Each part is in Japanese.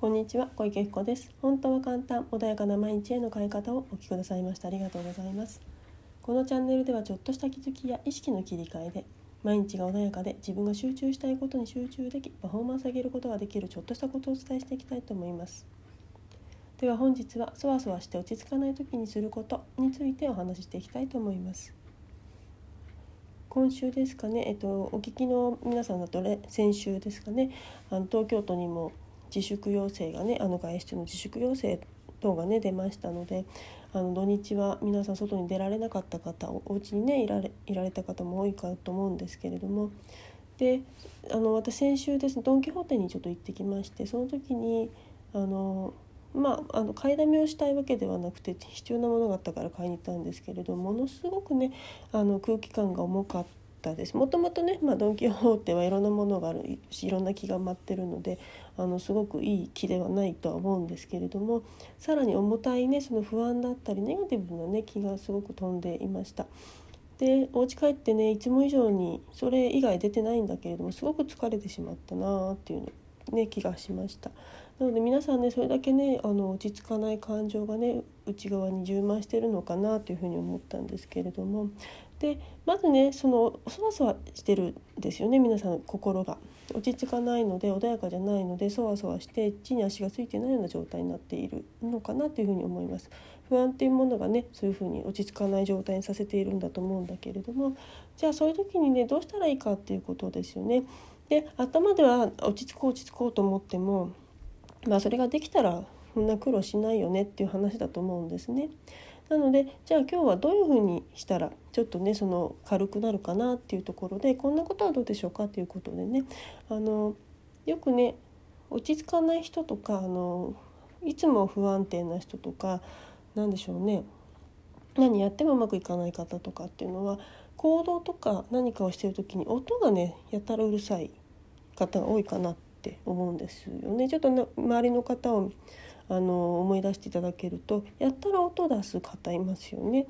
こんにちは小池彦です。本当は簡単穏やかな毎日への変え方をお聞きくださいました。ありがとうございます。このチャンネルではちょっとした気づきや意識の切り替えで毎日が穏やかで自分が集中したいことに集中できパフォーマンス上げることができるちょっとしたことをお伝えしていきたいと思います。では本日はそわそわして落ち着かない時にすることについてお話ししていきたいと思います。今週ですかね、えっと、お聞きの皆さんだと先週ですかねあの東京都にも自粛要請がねあの外出の自粛要請等がね出ましたのであの土日は皆さん外に出られなかった方お家にねいられいられた方も多いかと思うんですけれども。であの私先週ですねドン・キホーテにちょっと行ってきましてその時にあのまあ、あの買いだめをしたいわけではなくて必要なものがあったから買いに行ったんですけれどものすごくねあの空気感が重かったですもともとね、まあ、ドン・キホーテはいろんなものがあるしいろんな気が舞ってるのであのすごくいい木ではないとは思うんですけれどもさらに重たいねその不安だったりネガティブなね気がすごく飛んでいました。でお家帰ってねいつも以上にそれ以外出てないんだけれどもすごく疲れてしまったなあっていうのね気がしました。なので皆さんねそれだけねあの落ち着かない感情がね内側に充満してるのかなというふうに思ったんですけれども。でまずねそのそわそわしてるんですよね皆さん心が。落ち着かないので穏やかじゃないのでそわそわして地に足がついてないような状態になっているのかなというふうに思います。不安っていうものがねそういうふうに落ち着かない状態にさせているんだと思うんだけれども。じゃあそういう時にねどうしたらいいかっていうことですよね。で頭では落ち着こう落ち着こうと思ってもまあそれができたらそんな苦労しないよねっていう話だと思うんですね。なのでじゃあ今日はどういうふうにしたらちょっとねその軽くなるかなっていうところでこんなことはどうでしょうかっていうことでね。あのよくね落ち着かない人とかあのいつも不安定な人とか何でしょうね。何やってもうまくいかない方とかっていうのは行動とか何かをしてる時に音がねやたらうるさい。方が多いかなって思うんですよね。ちょっと周りの方をあの思い出していただけるとやったら音出す方いますよね。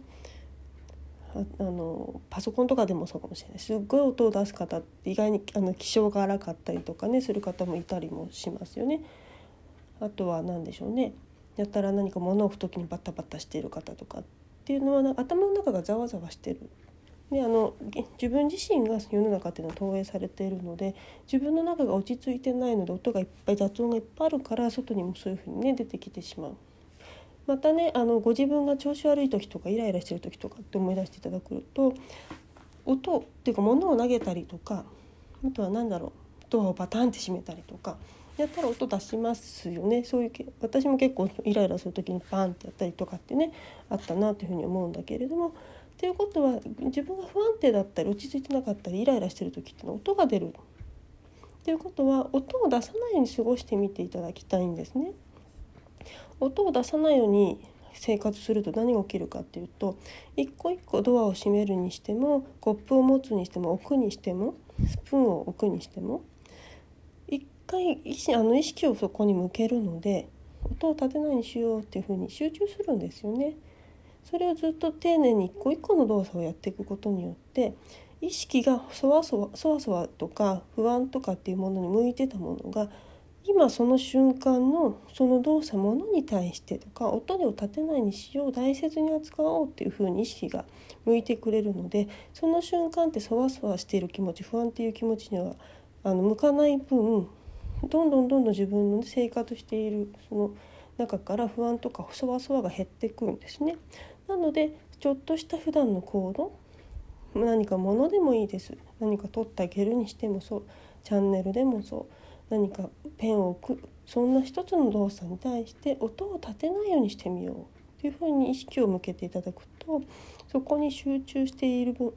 ああのパソコンとかでもそうかもしれないすっごい音を出す方って意外にあの気性が荒かったりとかねする方もいたりもしますよね。あとは何でしょうねやったら何か物を置く時にバタバタしている方とかっていうのは頭の中がざわざわしてるであの自分自身が世の中っていうのは投影されているので自分の中が落ち着いてないので音がいっぱい雑音がいっぱいあるから外にもそういうふうにね出てきてしまう。またねあのご自分が調子悪い時とかイライラしてる時とかって思い出していただくと音っていうか物を投げたりとかあとは何だろうドアをバタンって閉めたりとかやったら音出しますよねそういう私も結構イライラする時にパンってやったりとかってねあったなというふうに思うんだけれどもっていうことは自分が不安定だったり落ち着いてなかったりイライラしてる時ってのは音が出るっていうことは音を出さないように過ごしてみていただきたいんですね。音を出さないように生活すると何が起きるかっていうと一個一個ドアを閉めるにしてもコップを持つにしても置くにしてもスプーンを置くにしても一回あの意識をそこに向けるので音を立てないようにしようっていうふうに集中するんですよね。それをずっと丁寧に一個一個の動作をやっていくことによって意識がそわそわそわそわとか不安とかっていうものに向いてたものが今その瞬間のその動作ものに対してとか音を立てないにしよう大切に扱おうっていうふうに意識が向いてくれるのでその瞬間ってそわそわしている気持ち不安っていう気持ちにはあの向かない分どんどんどんどん自分の生活しているその中から不安とかそわそわが減ってくんですね。なのでちょっとした普段の行動何か物でもいいです。何か取ってあげるにしてもそう。チャンネルでもそう。何かペンを置く。そんな一つの動作に対して音を立てないようにしてみよう。っていうふうに意識を向けていただくとそこに集中している分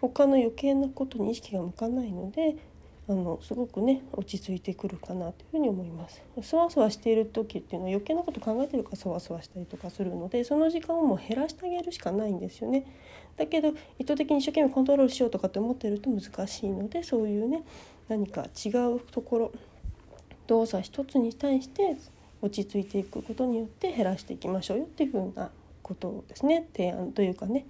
他の余計なことに意識が向かないのであのすごくね落ち着いてくるかなというふに思います。そわそわしている時っていうのは余計なこと考えてるからそわそわしたりとかするのでその時間をもう減らしてあげるしかないんですよね。だけど意図的に一生懸命コントロールしようとかって思ってると難しいのでそういうね何か違うところ動作一つに対して落ち着いていくことによって減らしていきましょうよっていうふうなことですね提案というかね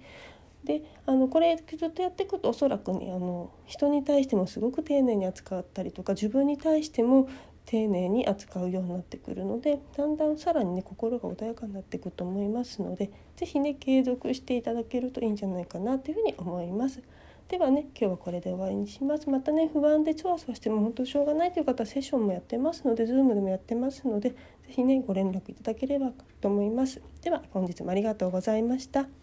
であのこれずっとやっていくとおそらくねあの人に対してもすごく丁寧に扱ったりとか自分に対しても丁寧に扱うようになってくるのでだんだんさらにね心が穏やかになっていくと思いますので是非ね継続していただけるといいんじゃないかなというふうに思います。ではね今日はこれで終わりにします。またね不安でそわそわしても本当しょうがないという方はセッションもやってますので Zoom でもやってますので是非ねご連絡いただければと思います。では本日もありがとうございました。